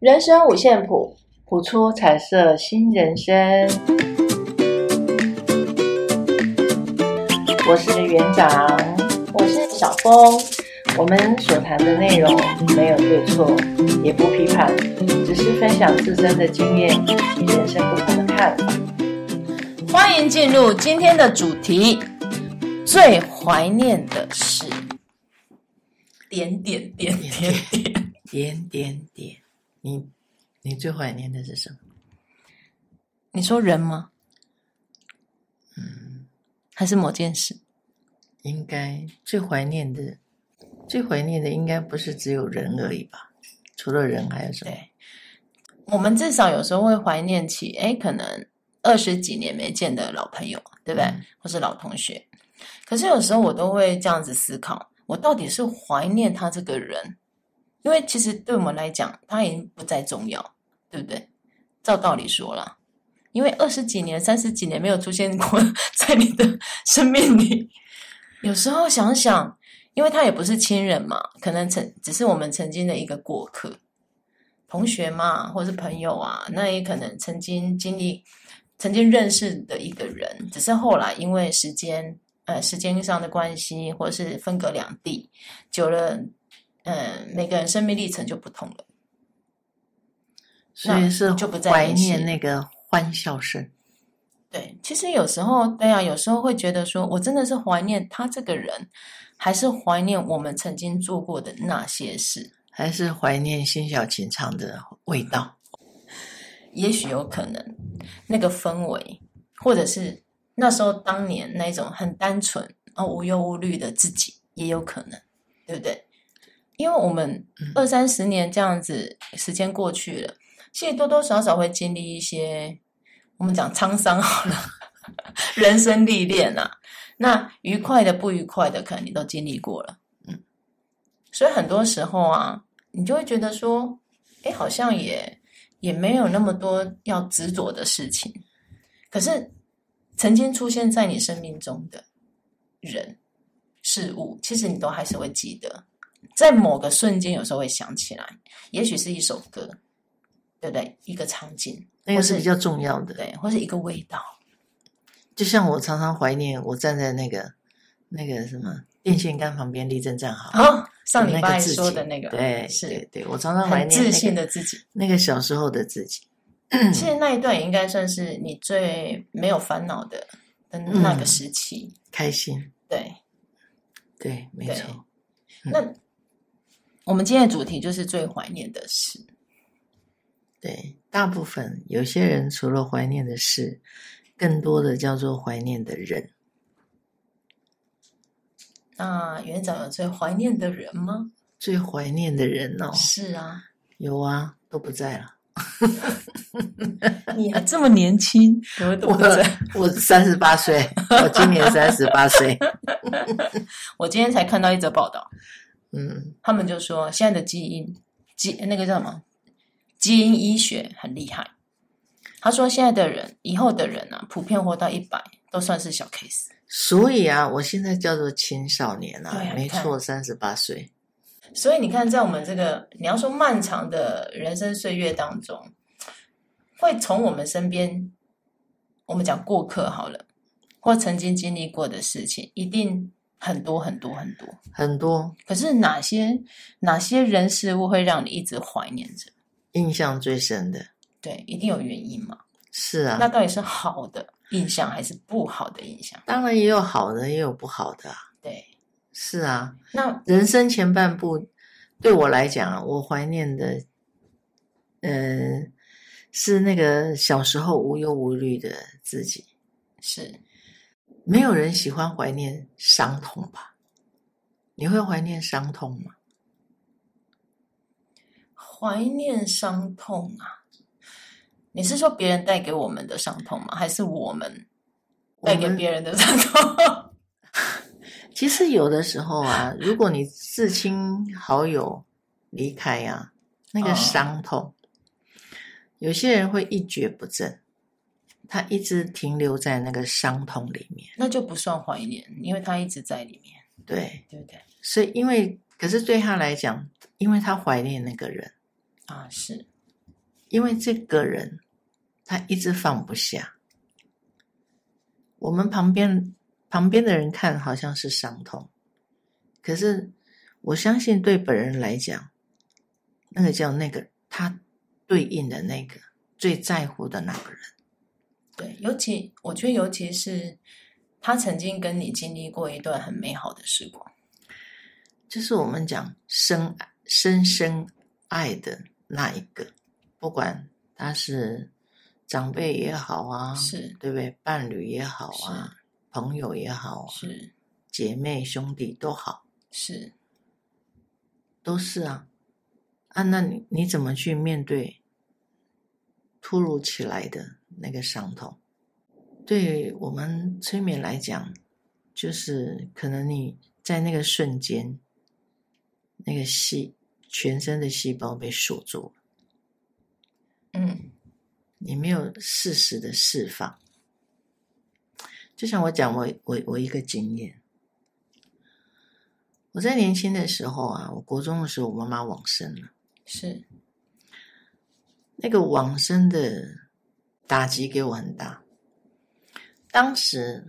人生五线谱，谱出彩色新人生。我是园长，我是小峰。我们所谈的内容没有对错，也不批判，只是分享自身的经验与人生不同的看法。欢迎进入今天的主题：最怀念的事。点点点点点点点点，你你最怀念的是什么？你说人吗？嗯，还是某件事？应该最怀念的，最怀念的应该不是只有人而已吧？除了人还有什么？我们至少有时候会怀念起，哎，可能二十几年没见的老朋友，对不对？嗯、或是老同学。可是有时候我都会这样子思考。我到底是怀念他这个人，因为其实对我们来讲，他已经不再重要，对不对？照道理说啦，因为二十几年、三十几年没有出现过 在你的生命里，有时候想想，因为他也不是亲人嘛，可能曾只是我们曾经的一个过客、同学嘛，或是朋友啊，那也可能曾经经历、曾经认识的一个人，只是后来因为时间。呃，时间上的关系，或是分隔两地，久了，嗯、呃，每个人生命历程就不同了，所以是就不再怀念那个欢笑声。对，其实有时候，对啊，有时候会觉得说，我真的是怀念他这个人，还是怀念我们曾经做过的那些事，还是怀念辛晓琴唱的味道？也许有可能，那个氛围，或者是。那时候，当年那种很单纯、啊无忧无虑的自己，也有可能，对不对？因为我们二三十年这样子时间过去了，其实多多少少会经历一些我们讲沧桑好了，人生历练啊。那愉快的、不愉快的，可能你都经历过了，嗯。所以很多时候啊，你就会觉得说，哎，好像也也没有那么多要执着的事情，可是。曾经出现在你生命中的人事物，其实你都还是会记得，在某个瞬间，有时候会想起来，也许是一首歌，对不对？一个场景，那个是比较重要的，对，或是一个味道。就像我常常怀念，我站在那个那个什么电线杆旁边立正站好，哦，上礼拜说的那个，对，是对，对，我常常怀念、那个、自信的自己，那个小时候的自己。其实那一段也应该算是你最没有烦恼的的那个时期，嗯、开心。对，对，没错。嗯、那我们今天的主题就是最怀念的事。对，大部分有些人除了怀念的事，更多的叫做怀念的人。那园长有最怀念的人吗？最怀念的人哦，是啊，有啊，都不在了。你还这么年轻，我我三十八岁，我今年三十八岁。我今天才看到一则报道，嗯，他们就说现在的基因基那个叫什么基因医学很厉害。他说现在的人，以后的人啊，普遍活到一百都算是小 case。所以啊，我现在叫做青少年啊，没错，三十八岁。所以你看，在我们这个你要说漫长的人生岁月当中，会从我们身边，我们讲过客好了，或曾经经历过的事情，一定很多很多很多很多。可是哪些哪些人事物会让你一直怀念着？印象最深的，对，一定有原因嘛？是啊。那到底是好的印象还是不好的印象？当然也有好的，也有不好的啊。对。是啊，那人生前半部对我来讲啊，我怀念的，嗯、呃，是那个小时候无忧无虑的自己。是，没有人喜欢怀念伤痛吧？你会怀念伤痛吗？怀念伤痛啊？你是说别人带给我们的伤痛吗？还是我们带给别人的伤痛？其实有的时候啊，如果你至亲好友离开呀、啊，那个伤痛，哦、有些人会一蹶不振，他一直停留在那个伤痛里面，那就不算怀念，因为他一直在里面。对，对不对？所以，因为可是对他来讲，因为他怀念那个人啊，是，因为这个人他一直放不下。我们旁边旁边的人看好像是伤痛，可是我相信对本人来讲，那个叫那个他对应的那个最在乎的那个人。对，尤其我觉得，尤其是他曾经跟你经历过一段很美好的时光，就是我们讲深深深爱的那一个，不管他是。长辈也好啊，是对不对？伴侣也好啊，朋友也好啊，是姐妹兄弟都好，是都是啊。啊，那你你怎么去面对突如其来的那个伤痛？对我们催眠来讲，就是可能你在那个瞬间，那个细全身的细胞被锁住了，嗯。你没有适时的释放，就像我讲，我我我一个经验，我在年轻的时候啊，我国中的时候，我妈妈往生了，是那个往生的打击给我很大。当时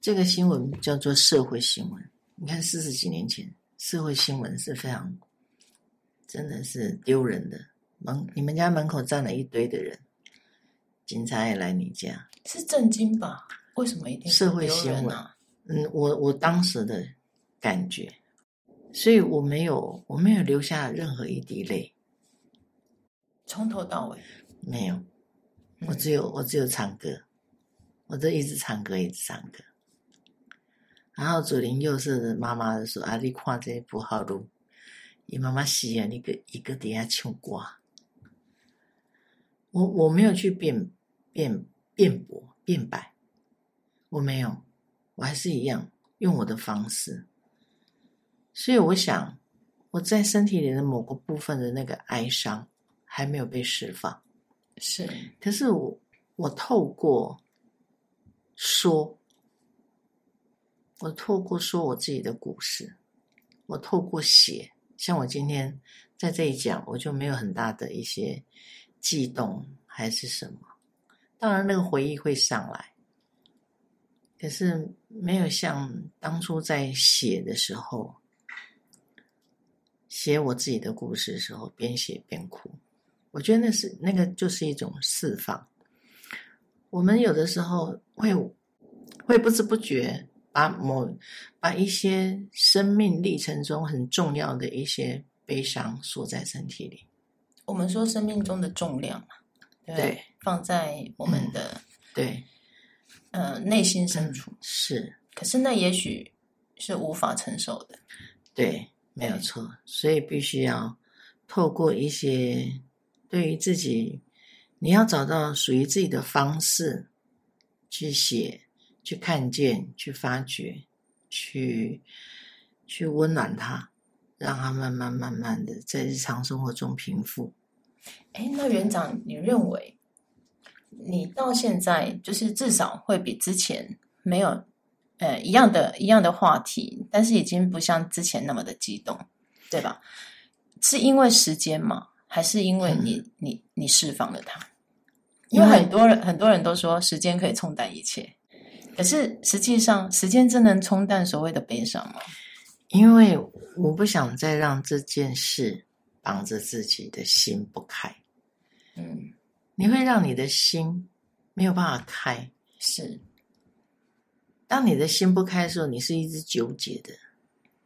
这个新闻叫做社会新闻，你看四十几年前，社会新闻是非常真的是丢人的，门你们家门口站了一堆的人。警察也来你家，是震惊吧？为什么一定、啊、社会新闻？嗯，我我当时的感觉，所以我没有我没有留下任何一滴泪，从头到尾没有，我只有、我只有唱歌，我就一直唱歌一直唱歌，然后左邻右舍的妈妈就说：“啊，你看这不好路，你妈妈死啊，你个一个底下唱歌。”我我没有去辩。辩辩驳辩白，我没有，我还是一样用我的方式。所以我想，我在身体里的某个部分的那个哀伤还没有被释放。是，可是我我透过说，我透过说我自己的故事，我透过写，像我今天在这里讲，我就没有很大的一些悸动还是什么。当然，那个回忆会上来，可是没有像当初在写的时候，写我自己的故事的时候，边写边哭。我觉得那是那个就是一种释放。我们有的时候会会不知不觉把某把一些生命历程中很重要的一些悲伤锁在身体里。我们说生命中的重量嘛。对，对，放在我们的、嗯、对，呃，内心深处、嗯、是，可是那也许是无法承受的。对，没有错，所以必须要透过一些对于自己，你要找到属于自己的方式去写、去看见、去发掘、去去温暖它，让它慢慢慢慢的在日常生活中平复。哎，那园长，你认为你到现在就是至少会比之前没有呃一样的一样的话题，但是已经不像之前那么的激动，对吧？是因为时间吗？还是因为你、嗯、你你释放了它？因为很多人很多人都说时间可以冲淡一切，可是实际上时间真能冲淡所谓的悲伤吗？因为我不想再让这件事。绑着自己的心不开，嗯，你会让你的心没有办法开。是，当你的心不开的时候，你是一直纠结的。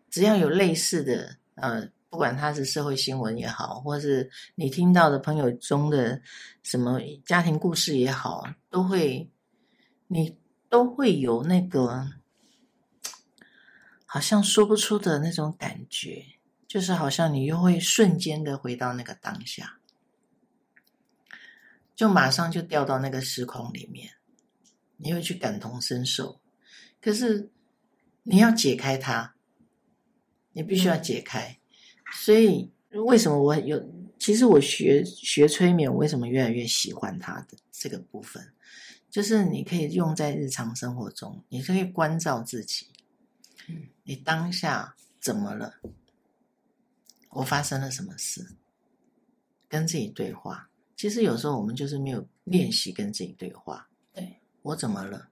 只要有类似的，呃，不管它是社会新闻也好，或是你听到的朋友中的什么家庭故事也好，都会，你都会有那个好像说不出的那种感觉。就是好像你又会瞬间的回到那个当下，就马上就掉到那个时空里面，你会去感同身受。可是你要解开它，你必须要解开。所以为什么我有？其实我学学催眠，我为什么越来越喜欢它的这个部分？就是你可以用在日常生活中，你可以关照自己。你当下怎么了？我发生了什么事？跟自己对话，其实有时候我们就是没有练习跟自己对话。对，我怎么了？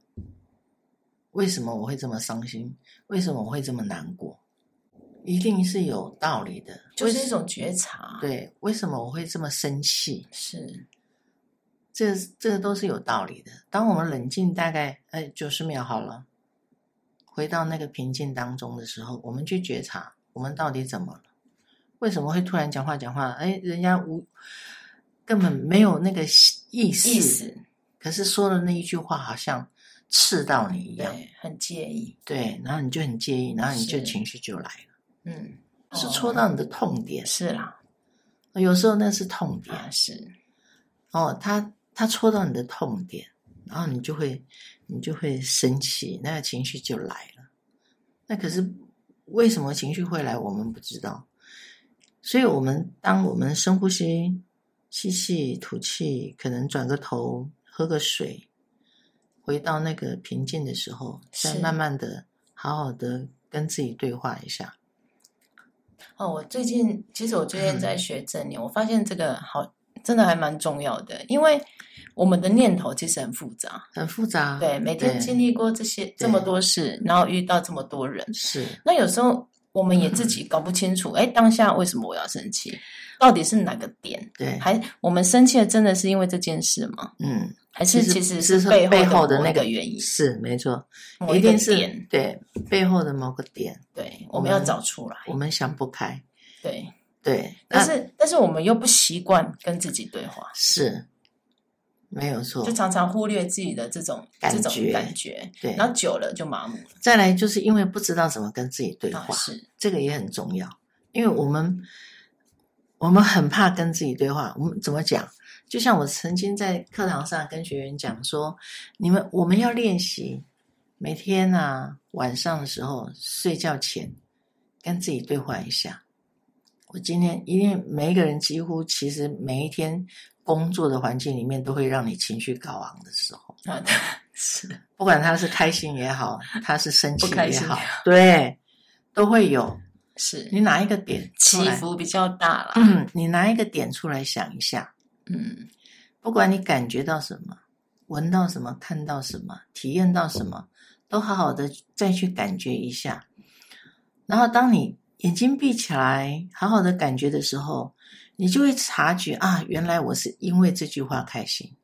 为什么我会这么伤心？为什么我会这么难过？一定是有道理的，就是一种觉察。对，为什么我会这么生气？是，这这个都是有道理的。当我们冷静大概哎九十秒好了，回到那个平静当中的时候，我们去觉察我们到底怎么了？为什么会突然讲话讲话？哎，人家无根本没有那个意思，意思，可是说的那一句话好像刺到你一样，很介意。对，然后你就很介意，然后你就情绪就来了。嗯，是戳到你的痛点，是啦。有时候那是痛点，啊、是。哦，他他戳到你的痛点，然后你就会你就会生气，那个情绪就来了。那可是为什么情绪会来，我们不知道。所以，我们当我们深呼吸，吸气吐气，可能转个头喝个水，回到那个平静的时候，再慢慢的好好的跟自己对话一下。哦，我最近其实我最近在学正念，嗯，我发现这个好真的还蛮重要的，因为我们的念头其实很复杂，很复杂。对，每天经历过这些这么多事，然后遇到这么多人，是。那有时候我们也自己搞不清楚，哎，嗯，当下为什么我要生气？到底是哪个点？对，还我们生气的真的是因为这件事吗？嗯，还是其实是背后背后的那个原因？是没错，一定是对背后的某个点。对，我们要找出来。我们想不开。对对，但是但是我们又不习惯跟自己对话，是没有错，就常常忽略自己的这种感觉这种感觉，对，然后久了就麻木了。再来就是因为不知道怎么跟自己对话，啊、是这个也很重要，因为我们我们很怕跟自己对话。我们怎么讲？就像我曾经在课堂上跟学员讲说，你们我们要练习每天啊晚上的时候睡觉前跟自己对话一下。我今天，一定每一个人几乎其实每一天工作的环境里面都会让你情绪高昂的时候，啊，是，不管他是开心也好，他是生气也好，也好对，都会有。是你哪一个点起伏比较大了？嗯，你拿一个点出来想一下，嗯，不管你感觉到什么，闻到什么，看到什么，体验到什么，都好好的再去感觉一下，然后当你。眼睛闭起来，好好的感觉的时候，你就会察觉啊，原来我是因为这句话开心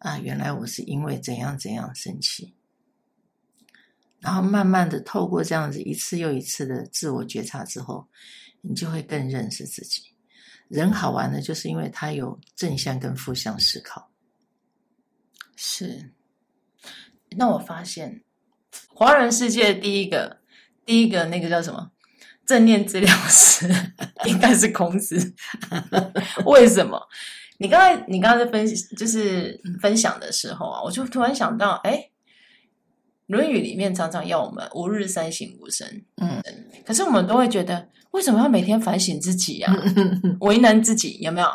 啊，原来我是因为怎样怎样生气。然后慢慢的透过这样子一次又一次的自我觉察之后，你就会更认识自己。人好玩的就是因为他有正向跟负向思考。是。那我发现，华人世界第一个第一个那个叫什么？正念治疗师应该是孔子，为什么？你刚才你刚才在分就是分享的时候啊，我就突然想到，哎，《论语》里面常常要我们吾日三省吾身，嗯，可是我们都会觉得，为什么要每天反省自己呀、啊？为难自己有没有？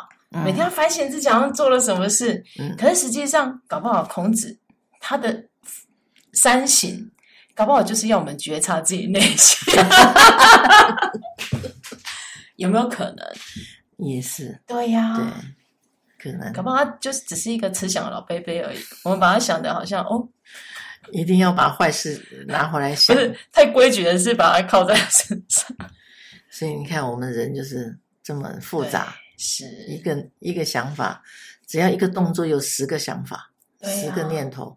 每天要反省自己，好像做了什么事？可是实际上，搞不好孔子他的三省。搞不好就是要我们觉察自己内心，有没有可能？也是，对呀、啊，对，可能。搞不好他就是只是一个慈祥的老伯伯而已。我们把他想的好像哦，一定要把坏事拿回来想，不是太规矩的是，把它靠在身上。所以你看，我们人就是这么复杂，是一个一个想法，只要一个动作有十个想法，啊、十个念头。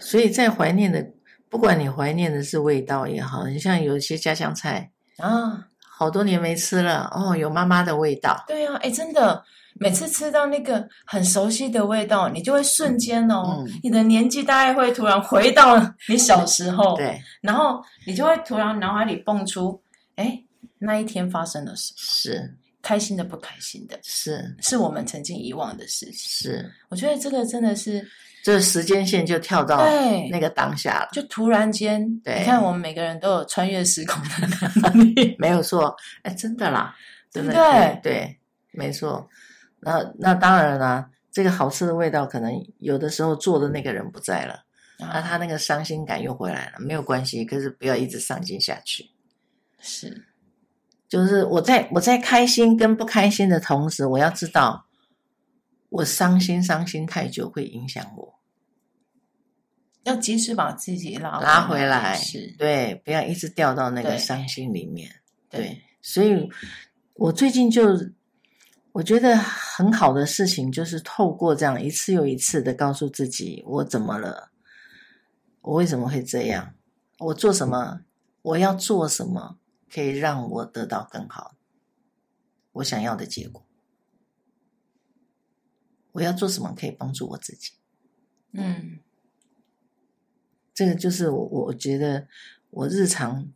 所以在怀念的。不管你怀念的是味道也好，你像有一些家乡菜啊，好多年没吃了哦，有妈妈的味道。对啊，哎，真的，每次吃到那个很熟悉的味道，你就会瞬间哦，嗯、你的年纪大概会突然回到 你小时候，对，然后你就会突然脑海里蹦出，哎，那一天发生了什么？是开心的，不开心的？是是我们曾经遗忘的事情。是，我觉得这个真的是。这时间线就跳到那个当下了，就突然间，对，你看我们每个人都有穿越时空的能力，没有错，哎，真的啦，真的对对，对，没错。那那当然啦，这个好吃的味道，可能有的时候做的那个人不在了，那、啊、他那个伤心感又回来了，没有关系，可是不要一直伤心下去。是，就是我在我在开心跟不开心的同时，我要知道。我伤心伤心太久会影响我，要及时把自己拉拉回来，是对，不要一直掉到那个伤心里面。对，对，所以我最近就我觉得很好的事情，就是透过这样一次又一次的告诉自己，我怎么了，我为什么会这样，我做什么，我要做什么，可以让我得到更好我想要的结果。我要做什么可以帮助我自己？嗯，这个就是我我觉得我日常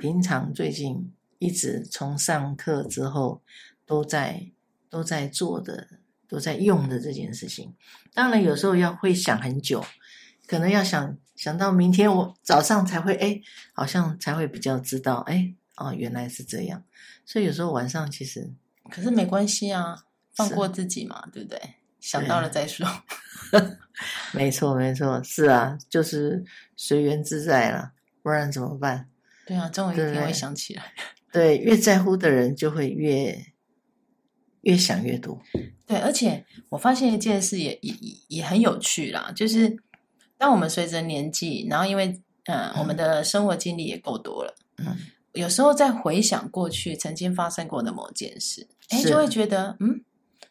平常最近一直从上课之后都在都在做的都在用的这件事情。当然有时候要会想很久，可能要想想到明天我早上才会哎，好像才会比较知道哎哦原来是这样。所以有时候晚上其实可是没关系啊。放过自己嘛，对不对？想到了再说。没错，没错，是啊，就是随缘自在了，不然怎么办？对啊，总有一天会想起来。对，越在乎的人就会越越想越多。对，而且我发现一件事也也也很有趣啦，就是当我们随着年纪，然后因为嗯、呃，我们的生活经历也够多了，嗯，有时候在回想过去曾经发生过的某件事，哎，就会觉得嗯。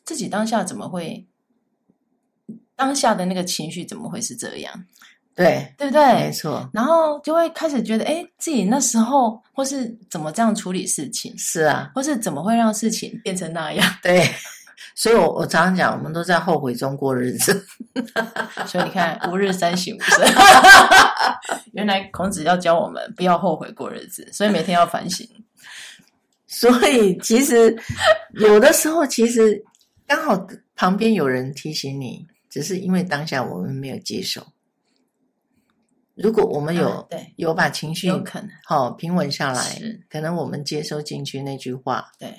自己当下怎么会？当下的那个情绪怎么会是这样？对，对不对？没错。然后就会开始觉得，哎，自己那时候或是怎么这样处理事情？是啊，或是怎么会让事情变成那样？对。所以我，我我常常讲，我们都在后悔中过日子。所以你看，吾日三省吾身。原来孔子要教我们不要后悔过日子，所以每天要反省。所以，其实有的时候，其实。刚好旁边有人提醒你，只是因为当下我们没有接受。如果我们有、啊、对有把情绪有可能好平稳下来，可能我们接收进去那句话，对，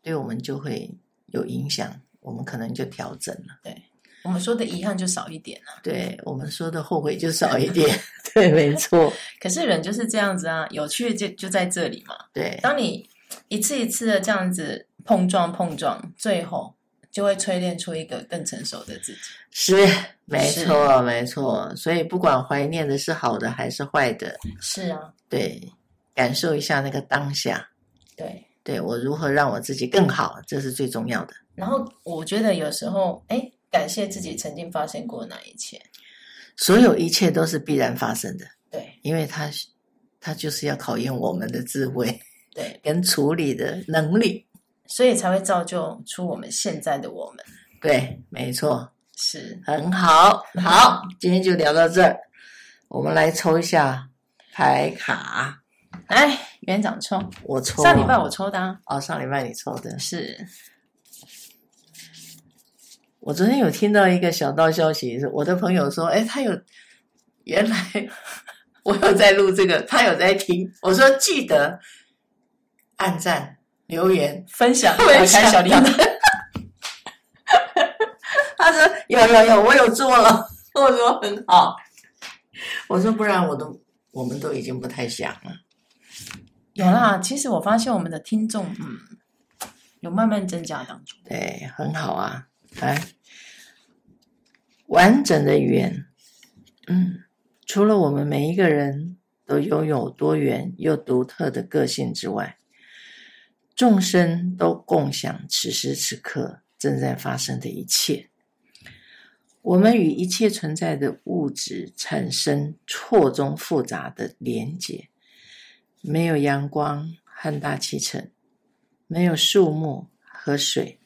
对我们就会有影响，我们可能就调整了。对，我们说的遗憾就少一点了，对我们说的后悔就少一点。对，没错。可是人就是这样子啊，有趣就就在这里嘛。对，当你一次一次的这样子碰撞碰撞，最后。就会淬炼出一个更成熟的自己。是，没错，没错。所以不管怀念的是好的还是坏的，是啊，对，感受一下那个当下。对，对我如何让我自己更好，这是最重要的。然后我觉得有时候，哎，感谢自己曾经发生过那一切。所有一切都是必然发生的。对，因为它，它就是要考验我们的智慧，对，跟处理的能力。所以才会造就出我们现在的我们。对，没错，是很好。好，今天就聊到这儿。我们来抽一下牌卡。来，园长抽，我抽。上礼拜我抽的啊。哦，上礼拜你抽的。是。我昨天有听到一个小道消息，是我的朋友说：“哎，他有原来我有在录这个，他有在听。”我说：“记得按赞。”留言 分享，打开小铃铛。他说：“有有有，我有做了。”我说：“很好。”我说：“不然我都，我们都已经不太想了。”有啦，其实我发现我们的听众，嗯，有慢慢增加当中。对，很好啊。来，完整的语言，嗯，除了我们每一个人都拥有多元又独特的个性之外。众生都共享此时此刻正在发生的一切。我们与一切存在的物质产生错综复杂的连结。没有阳光和大气层，没有树木和水，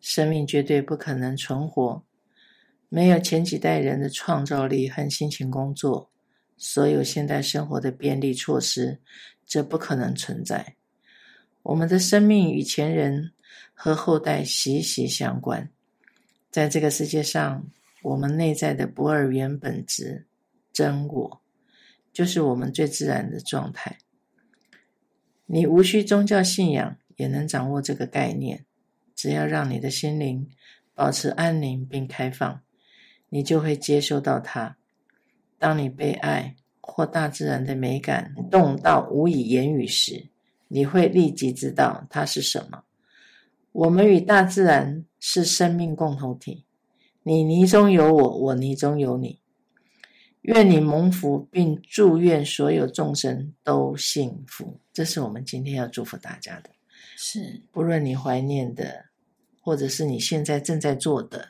生命绝对不可能存活。没有前几代人的创造力和辛勤工作，所有现代生活的便利措施，则不可能存在。我们的生命与前人和后代息息相关，在这个世界上，我们内在的不二原本质真我，就是我们最自然的状态。你无需宗教信仰也能掌握这个概念，只要让你的心灵保持安宁并开放，你就会接收到它。当你被爱或大自然的美感动到无以言语时，你会立即知道它是什么。我们与大自然是生命共同体，你泥中有我，我泥中有你。愿你蒙福，并祝愿所有众生都幸福。这是我们今天要祝福大家的。是，不论你怀念的，或者是你现在正在做的，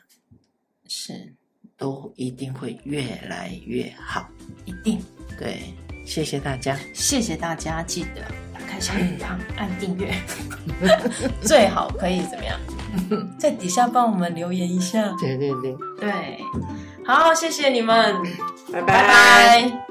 是，都一定会越来越好。一定。对，谢谢大家，谢谢大家，记得打开小铃铛，按订阅，最好可以怎么样？在底下帮我们留言一下。对对对，对，好，谢谢你们。拜拜。